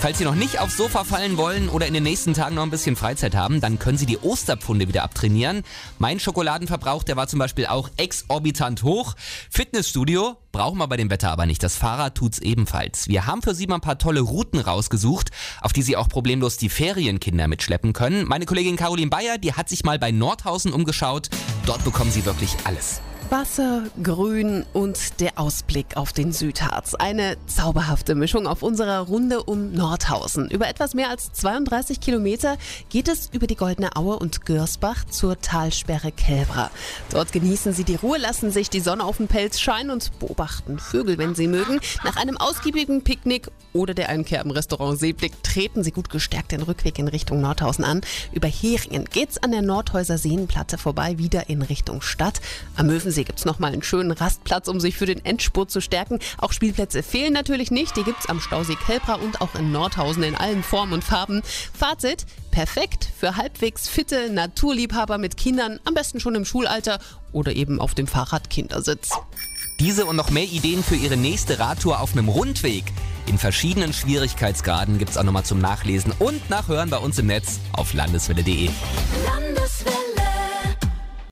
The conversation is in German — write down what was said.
Falls Sie noch nicht aufs Sofa fallen wollen oder in den nächsten Tagen noch ein bisschen Freizeit haben, dann können Sie die Osterpfunde wieder abtrainieren. Mein Schokoladenverbrauch, der war zum Beispiel auch exorbitant hoch. Fitnessstudio brauchen wir bei dem Wetter aber nicht. Das Fahrrad tut's ebenfalls. Wir haben für Sie mal ein paar tolle Routen rausgesucht, auf die Sie auch problemlos die Ferienkinder mitschleppen können. Meine Kollegin Caroline Bayer, die hat sich mal bei Nordhausen umgeschaut. Dort bekommen Sie wirklich alles. Wasser, Grün und der Ausblick auf den Südharz. Eine zauberhafte Mischung auf unserer Runde um Nordhausen. Über etwas mehr als 32 Kilometer geht es über die Goldene Aue und Görsbach zur Talsperre Kälbra. Dort genießen Sie die Ruhe, lassen sich die Sonne auf den Pelz scheinen und beobachten Vögel, wenn Sie mögen. Nach einem ausgiebigen Picknick oder der Einkerben-Restaurant Seeblick treten Sie gut gestärkt den Rückweg in Richtung Nordhausen an. Über Heringen geht's an der Nordhäuser Seenplatte vorbei, wieder in Richtung Stadt. Am Möwensee Chiemsee gibt es nochmal einen schönen Rastplatz, um sich für den Endspurt zu stärken. Auch Spielplätze fehlen natürlich nicht. Die gibt es am Stausee Kelpra und auch in Nordhausen in allen Formen und Farben. Fazit, perfekt für halbwegs fitte Naturliebhaber mit Kindern, am besten schon im Schulalter oder eben auf dem Fahrradkindersitz. Diese und noch mehr Ideen für Ihre nächste Radtour auf einem Rundweg in verschiedenen Schwierigkeitsgraden gibt es auch nochmal zum Nachlesen und Nachhören bei uns im Netz auf landeswelle.de. Landeswelle.